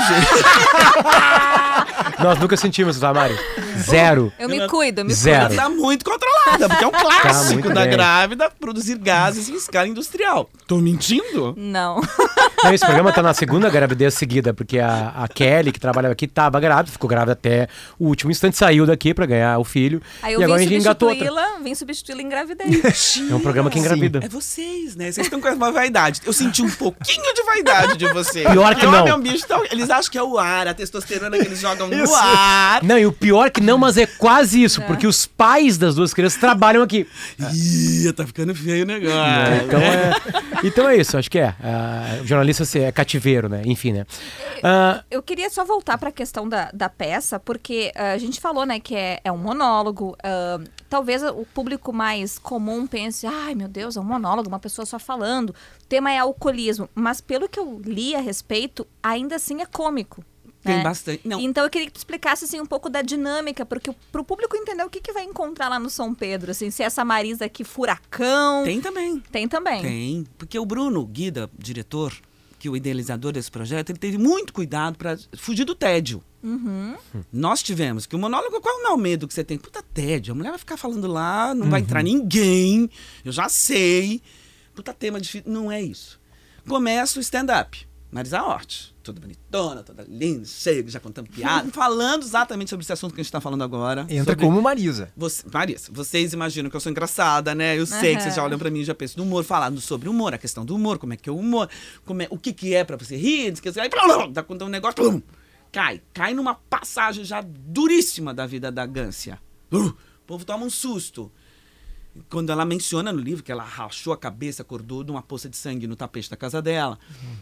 Nós nunca sentimos, tá, Mari? Zero. Eu me cuido, eu me Zero. cuido. Tá muito controlada, porque é um clássico muito da bem. grávida produzir gases em escala industrial. Tô mentindo? Não. Não, esse programa tá na segunda gravidez seguida, porque a, a Kelly, que trabalhava aqui, tava grávida, ficou grávida até o último instante, saiu daqui pra ganhar o filho. Aí eu e agora a vim gente engatou outra. substituí-la, vim substituí-la e engravidei. É um programa que engravida. É vocês, né? Vocês estão com uma vaidade. Eu senti um pouquinho de vaidade de vocês. Pior que não. é um bicho tão- Eles acham que é o ar, a testosterona que eles jogam no ar. Não, e o pior que não, mas é quase isso, porque os pais das duas crianças trabalham aqui. Ih, tá ficando feio o negócio. Então é, então é isso, acho que é. Ah, o jornalista se- é cativeiro, né? Enfim, né? Ah, Eu queria só voltar para a questão da, da peça, porque ah, a gente falou, né, que é, é um monólogo. ah, talvez o público mais comum pense, ai meu Deus, é um monólogo, uma pessoa só falando. O tema é alcoolismo. Mas pelo que eu li a respeito, ainda assim é cômico. Tem né? bastante. Não, Então eu queria que tu explicasse assim, um pouco da dinâmica, porque para o público entender o que, que vai encontrar lá no São Pedro. Assim, se essa Marisa aqui furacão. tem também. Tem também. Tem. Porque o Bruno Guida, diretor, que o idealizador desse projeto, ele teve muito cuidado para fugir do tédio. Nós tivemos que o monólogo, qual não é o medo que você tem? Puta tédio, a mulher vai ficar falando lá, não vai entrar ninguém, eu já sei. Puta tema difícil. Não é isso. Começa o stand-up. Marisa Hort, toda bonitona, toda linda, cheia, já contando piada, falando exatamente sobre esse assunto que a gente está falando agora. Entra sobre- como Marisa. você, Marisa, vocês imaginam que eu sou engraçada, né? Eu sei que vocês já olham pra mim e já pensam no humor, falando sobre humor, a questão do humor, como é que é o humor, como é, o que que é pra você rir, diz que aí plum, tá contando um negócio, plum, cai, cai numa passagem já duríssima da vida da Gância. Uh, o povo toma um susto. Quando ela menciona no livro que ela rachou a cabeça, acordou de uma poça de sangue no tapete da casa dela.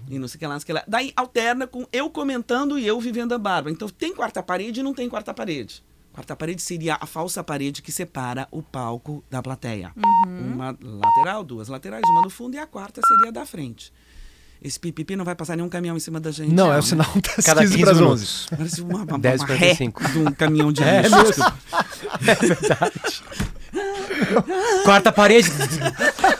E não sei o que lá, não sei o que lá. Daí alterna com eu comentando e eu vivendo a barba. Então tem quarta parede e não tem quarta parede. Quarta parede seria a falsa parede que separa o palco da plateia. Uma lateral, duas laterais, uma no fundo e a quarta seria a da frente. Esse pipipi não vai passar nenhum caminhão em cima da gente. Não, é né? o sinal das Cada 15 15 para as minutos. 11. Parece uma, uma, 10, uma ré 45. de um caminhão de É lixo. mesmo. É verdade. Quarta parede.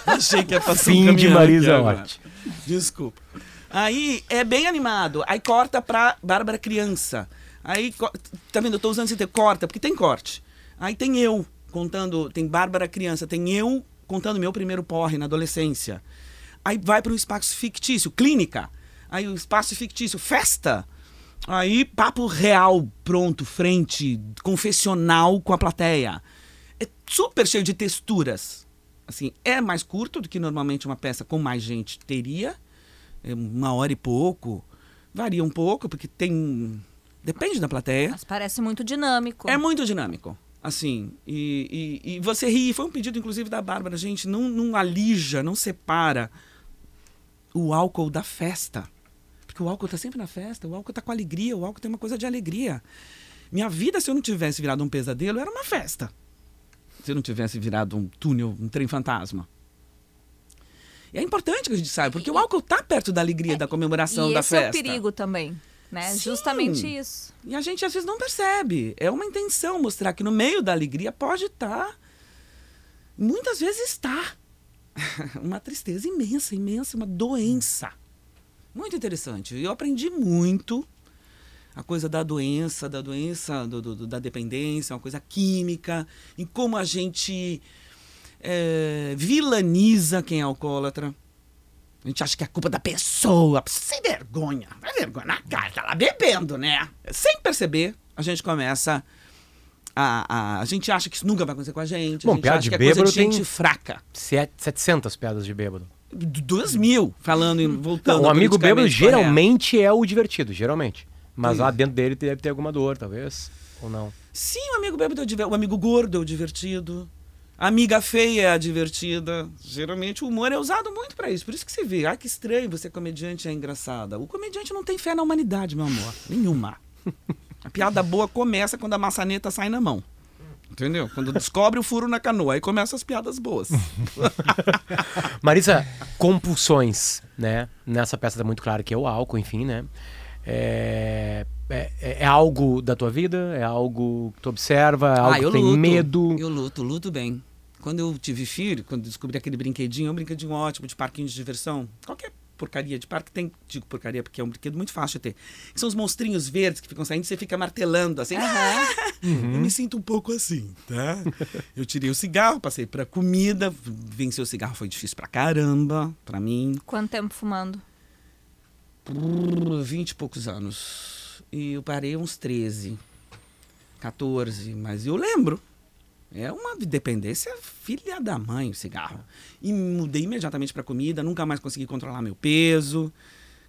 Achei que ia passar Fim um de Marisa. Hort. Desculpa. Aí é bem animado. Aí corta pra Bárbara Criança. Aí, tá vendo? Eu tô usando esse termo, corta, porque tem corte. Aí tem eu contando, tem Bárbara Criança, tem eu contando meu primeiro porre na adolescência. Aí vai para um espaço fictício, clínica. Aí o espaço fictício, festa. Aí papo real, pronto, frente, confessional com a plateia. Super cheio de texturas. Assim, é mais curto do que normalmente uma peça com mais gente teria. É uma hora e pouco. Varia um pouco, porque tem. Depende da plateia. Mas parece muito dinâmico. É muito dinâmico. Assim, e, e, e você ri, foi um pedido inclusive da Bárbara, gente, não, não alija, não separa o álcool da festa. Porque o álcool tá sempre na festa, o álcool tá com alegria, o álcool tem uma coisa de alegria. Minha vida, se eu não tivesse virado um pesadelo, era uma festa. Se não tivesse virado um túnel, um trem fantasma. E é importante que a gente saiba, porque o álcool tá perto da alegria, da comemoração e da esse festa. é o perigo também, né? Sim. Justamente isso. E a gente às vezes não percebe. É uma intenção mostrar que no meio da alegria pode estar. Muitas vezes está. Uma tristeza imensa, imensa, uma doença. Muito interessante. Eu aprendi muito a coisa da doença, da doença, do, do- da dependência, uma coisa química, em como a gente é, vilaniza quem é alcoólatra. A gente acha que é culpa da pessoa. Sem vergonha. Vai vergonha na cara, tá lá bebendo, né? Sem perceber, a gente começa a. A, a gente acha que isso nunca vai acontecer com a gente. Bom, a gente piada acha de que é de bêbado tem- gente fraca. Set- 700 piadas de bêbado. Duas mil, falando e voltando. Não, o ao amigo bêbado correto. geralmente é o divertido, geralmente. Mas lá dentro dele deve ter alguma dor, talvez. Ou não. Sim, o amigo bêbado é o o amigo gordo é o divertido. A amiga feia é a divertida. Geralmente o humor é usado muito pra isso. Por isso que você vê, ah, que estranho você comediante é engraçada. O comediante não tem fé na humanidade, meu amor. Nenhuma. A piada boa começa quando a maçaneta sai na mão. Entendeu? Quando descobre o furo na canoa, aí começam as piadas boas. Marisa, compulsões, né? Nessa peça tá muito claro que é o álcool, enfim, né? É, é, é algo da tua vida? É algo que tu observa? É algo ah, que eu tem luto. medo? Eu luto, luto bem. Quando eu tive filho, quando descobri aquele brinquedinho, é um brinquedinho ótimo de parquinho de diversão. Qualquer porcaria de parque tem, digo porcaria porque é um brinquedo muito fácil de ter. Que são os monstrinhos verdes que ficam saindo e você fica martelando assim. Eu me sinto um pouco assim, tá? Eu tirei o cigarro, passei pra comida, vencer o cigarro foi difícil pra caramba, pra mim. Quanto tempo fumando? Por 20 e poucos anos. E eu parei uns 13, 14, mas eu lembro. É uma dependência filha da mãe o cigarro. E mudei imediatamente para comida, nunca mais consegui controlar meu peso.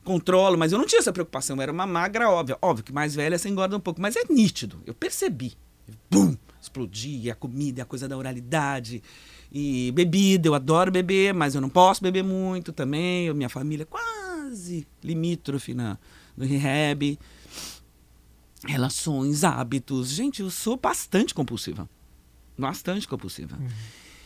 Controlo, mas eu não tinha essa preocupação, era uma magra óbvia. Óbvio que mais velha você engorda um pouco, mas é nítido. Eu percebi. Bum! Explodia a comida, a coisa da oralidade. E bebida, eu adoro beber, mas eu não posso beber muito também. Eu, minha família é quase limítrofe na, no rehab. Relações, hábitos. Gente, eu sou bastante compulsiva. Bastante compulsiva.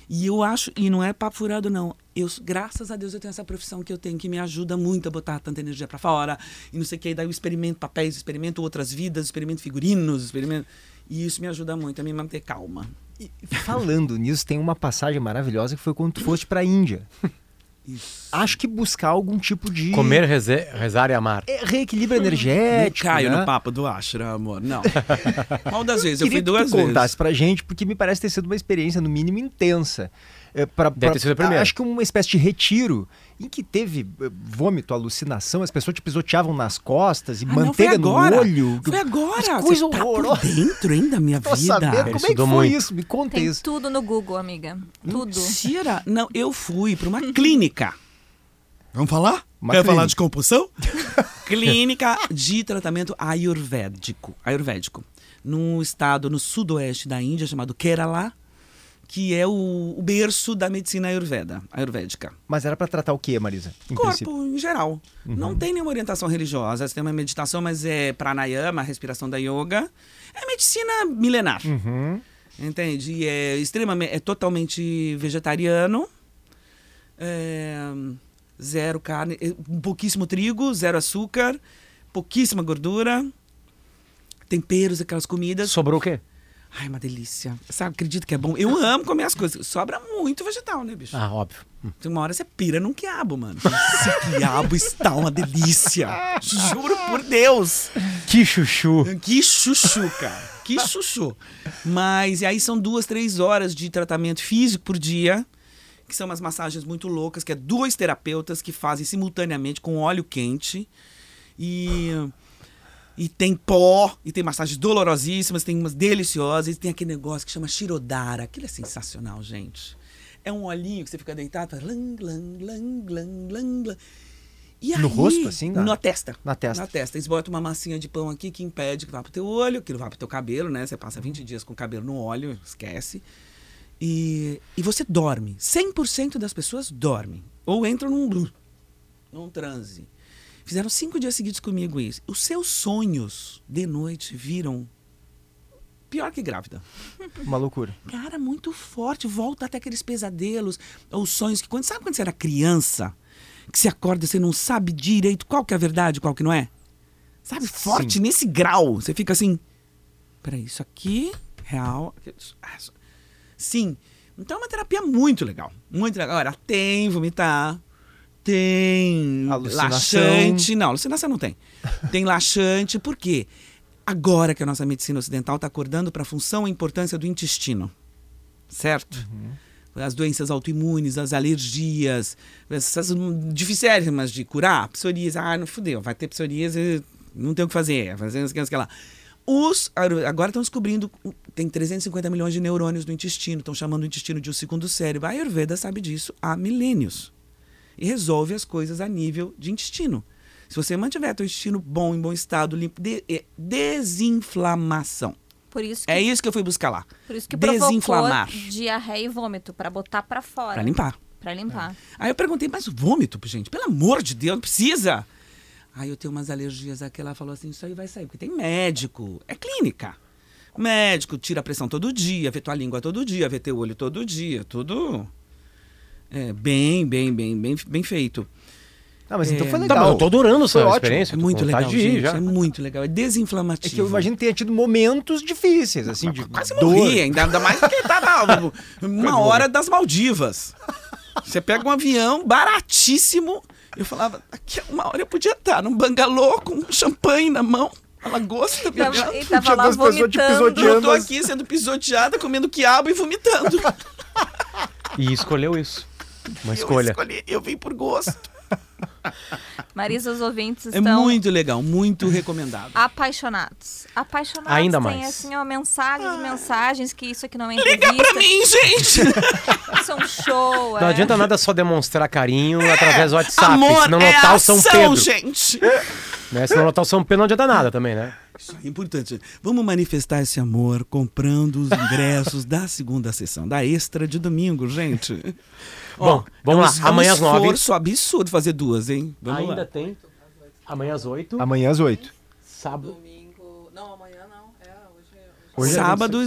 E eu acho, e não é papo furado, não. Eu, graças a Deus, eu tenho essa profissão que eu tenho que me ajuda muito a botar tanta energia pra fora. E não sei o que, daí eu experimento papéis, experimento outras vidas, experimento figurinos, experimento. E isso me ajuda muito a me manter calma. E falando nisso, tem uma passagem maravilhosa que foi quando tu foste pra Índia. Isso. Acho que buscar algum tipo de Comer, reze- rezar e amar. é, reequilíbrio Não energético. caio né? no papo do Ashra, amor. Não. Qual das vezes? Eu Queria fui que duas tu contasse vezes. pra gente, porque me parece ter sido uma experiência, no mínimo, intensa. É, pra, Deve pra- ter sido a primeira. Acho que uma espécie de retiro em que teve eh, vômito, alucinação, as pessoas te pisoteavam nas costas e Ah, não, manteiga no agora. olho. Foi agora. Coisa Você tá horrorosa. por dentro ainda da minha Tô vida. sabendo como é que foi muito. isso, me conta Tem isso. tudo no Google, amiga. Tudo. Mentira. Não, eu fui para uma clínica. Vamos falar? Uma Quer falar clínica. de compulsão? clínica de tratamento ayurvédico. Ayurvédico. Num estado no sudoeste da Índia chamado Kerala, que é o, o berço da medicina ayurveda, ayurvédica. Mas era pra tratar o quê, Marisa? Em Corpo princípio? em geral. Não tem nenhuma orientação religiosa. Você tem uma meditação, mas é pranayama, respiração da yoga. É medicina milenar. Uhum. Entende? E é extremamente, é totalmente vegetariano. É, zero carne, é, pouquíssimo trigo, zero açúcar, pouquíssima gordura. Temperos, aquelas comidas. Sobrou o quê? Ai, uma delícia. Sabe, acredito que é bom. Eu amo comer as coisas. Sobra muito vegetal, né, bicho? Ah, óbvio. Tem uma hora você pira num quiabo, mano. Esse quiabo está uma delícia. Juro por Deus. Que chuchu. Que chuchu, cara. Que chuchu. Mas e aí são duas, três horas de tratamento físico por dia. que são umas massagens muito loucas, que é dois terapeutas que fazem simultaneamente com óleo quente. E, e tem pó, e tem massagens dolorosíssimas, tem umas deliciosas, e tem aquele negócio que chama Shirodara. Aquilo é sensacional, gente. É um olhinho que você fica deitado, lang, lang, lang, lang, lang, lang. E No aí- rosto, assim, na- Na testa. na testa. Na testa. Eles botam uma massinha de pão aqui que impede que vá pro teu olho, que não vá pro teu cabelo, né? Você passa 20 dias com o cabelo no óleo, esquece. E, e você dorme. 100% das pessoas dormem. Ou entram num, num transe. Fizeram cinco dias seguidos comigo isso. Os seus sonhos de noite viram pior que grávida. Uma loucura. Cara, muito forte. Volta até aqueles pesadelos, ou sonhos que quando sabe quando você era criança, que você acorda você não sabe direito qual que é a verdade, qual que não é? Sabe, forte nesse grau. Você fica assim, peraí, isso aqui real. Sim. Então é uma terapia muito legal, muito legal. Agora tem vomitar, tem Alucinação. laxante, não, alucinação não tem. Tem laxante, por quê? Agora que a nossa medicina ocidental está acordando para a função e importância do intestino. Certo? As doenças autoimunes, as alergias, essas dificílimas de curar, psoríase, ah, não fudeu, vai ter psoríase, não tem o que fazer, fazer isso, que lá. Os, agora estão descobrindo, tem 350 milhões de neurônios no intestino, estão chamando o intestino de o segundo cérebro. A Ayurveda sabe disso há milênios. E resolve as coisas a nível de intestino. Se você mantiver teu intestino bom, em bom estado, limpo, de- é desinflamação. Por isso que, É isso que eu fui buscar lá. por isso que Desinflamar. diarreia e vômito, pra botar pra fora. Pra limpar. Pra limpar. Aí eu perguntei, mas vômito, gente, pelo amor de Deus, não precisa. Aí eu tenho umas alergias aqui, ela falou assim, isso aí vai sair, porque tem médico, é clínica. Médico tira a pressão todo dia, vê tua língua todo dia, vê teu olho todo dia, tudo é, bem, bem, bem, bem, bem feito. Ah, mas então É. foi Tá, legal. mas eu tô adorando essa ótimo. experiência. É muito legal, gente, já. é muito legal, é É desinflamativo. que eu imagino que tenha tido momentos difíceis, assim, de Quase dor. morri, ainda, ainda mais porque tá na, uma hora das Maldivas. Você pega um avião baratíssimo. Eu falava, daqui a uma hora eu podia estar num bangalô com um champanhe na mão, a lagosta Tava, ele tava Tinha lá duas pessoas te vomitando. Eu tô aqui sendo pisoteada, comendo quiabo e vomitando. E escolheu isso. Uma Eu escolha. escolhi, eu vim por gosto. Marisa, os ouvintes É estão muito legal, muito recomendado. apaixonados. Apaixonados. Ainda Tem mais. assim, ó, mensagens, mensagens que isso aqui não é Liga entrevista. pra mim, gente! Isso é um show. Não é. adianta nada só demonstrar carinho através do WhatsApp. Amor se não é notar o ação, São Pedro. gente! Né? Se não notar o São Pedro, não adianta nada também, né? Isso é importante. Vamos manifestar esse amor comprando os ingressos da segunda sessão, da extra de domingo, gente. Bom, vamos lá. é um Amanhã às nove. esforço absurdo fazer duas, hein? Vamos Ainda lá. tem. Amanhã às 8. Amanhã às oito. Sábado. Domingo. Não, amanhã não. É, hoje é. Hoje... Hoje é Sábado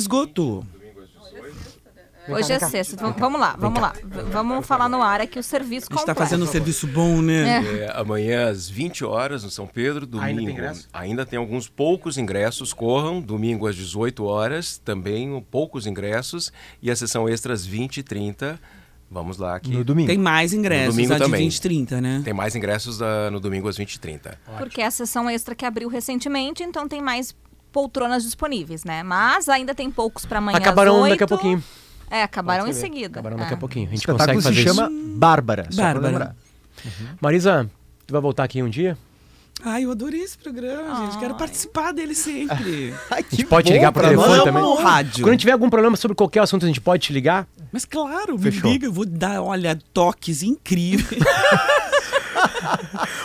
Hoje é sexta. Vamos- Vamos lá, vamos lá. Vamos falar no ar aqui o serviço A gente tá completo. fazendo um serviço bom, né? É, amanhã às 20 horas no São Pedro, domingo. Ainda tem ingresso? Ainda tem alguns poucos ingressos, corram. Domingo às 18 horas, também um poucos ingressos. E a sessão extra às 20 e 30. Vamos lá que No domingo. Tem mais ingressos, No domingo a de também. 20 30, né? tem mais ingressos ah, no domingo às 20 e 30. Porque é a sessão extra que abriu recentemente, então tem mais poltronas disponíveis, né? Mas ainda tem poucos pra amanhã Acabarão às 8. daqui a pouquinho. É, acabaram em seguida. Acabaram É. daqui a pouquinho. A gente consegue espetáculo se fazer chama isso. Bárbara. só pra Bárbara. lembrar. Marisa, tu vai voltar aqui um dia? Ai, eu adorei esse programa, gente. Quero Ai. participar dele sempre. Ai, A que gente pode bom ligar pro pra telefone nós. também? Amo rádio. Quando tiver algum problema sobre qualquer assunto, a gente pode te ligar? Mas claro, Fechou. me liga, eu vou dar, olha, toques incríveis.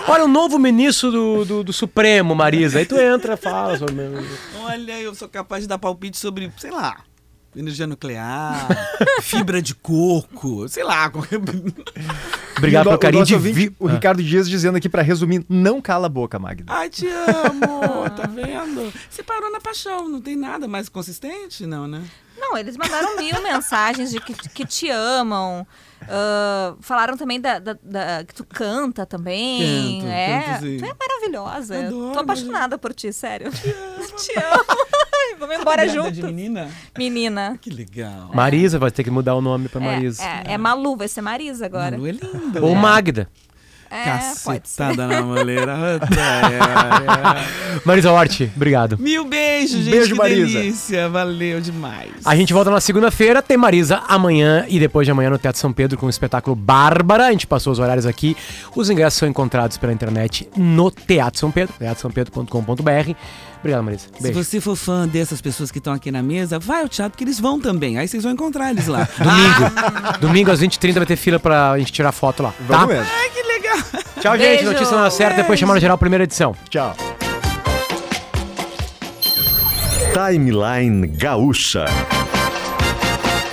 Olha, o novo ministro do, do, do Supremo, Marisa. Aí tu entra, fala sobre. olha, eu sou capaz de dar palpite sobre, sei lá, energia nuclear, fibra de coco, sei lá. Obrigado pelo carinho de ouvinte, vi... O Ricardo Dias dizendo aqui pra resumir, não cala a boca, Magda. Ai, te amo, tá vendo? Você parou na paixão, não tem nada mais consistente, não, né? Não, eles mandaram mil mensagens de que, que te amam. Ah, falaram também da, da- da- que tu canta também. Canto, é, canto, sim. tu é maravilhosa. Adoro, Tô apaixonada por ti, sério. Te amo. Vamos embora junto. de menina? Menina. Que legal. Marisa, vai ter que mudar o nome pra É, Marisa. é, é Malu, vai ser Marisa agora. Malu é linda. Ou né? Magda. É. Cacetada na moleira. Puta, é, Marisa Hort, obrigado. é. Mil beijos, gente. Beijo, que Marisa. delícia. Valeu demais. A gente volta na segunda-feira, tem Marisa amanhã e depois de amanhã no Teatro São Pedro com o espetáculo Bárbara. A gente passou os horários aqui. Os ingressos são encontrados pela internet no Teatro São Pedro, teatrosampedro.com.br. Obrigado, Marisa. Se Beijo. você for fã dessas pessoas que estão aqui na mesa, vai ao teatro, porque eles vão também. Aí vocês vão encontrar eles lá. Domingo. Domingo às 20h30 vai ter fila pra gente tirar foto lá. Tá? Vamos mesmo. Ai, que legal. Tchau, gente. Beijo. Notícia na certa, depois chamar no geral, primeira edição. Tchau. Timeline Gaúcha.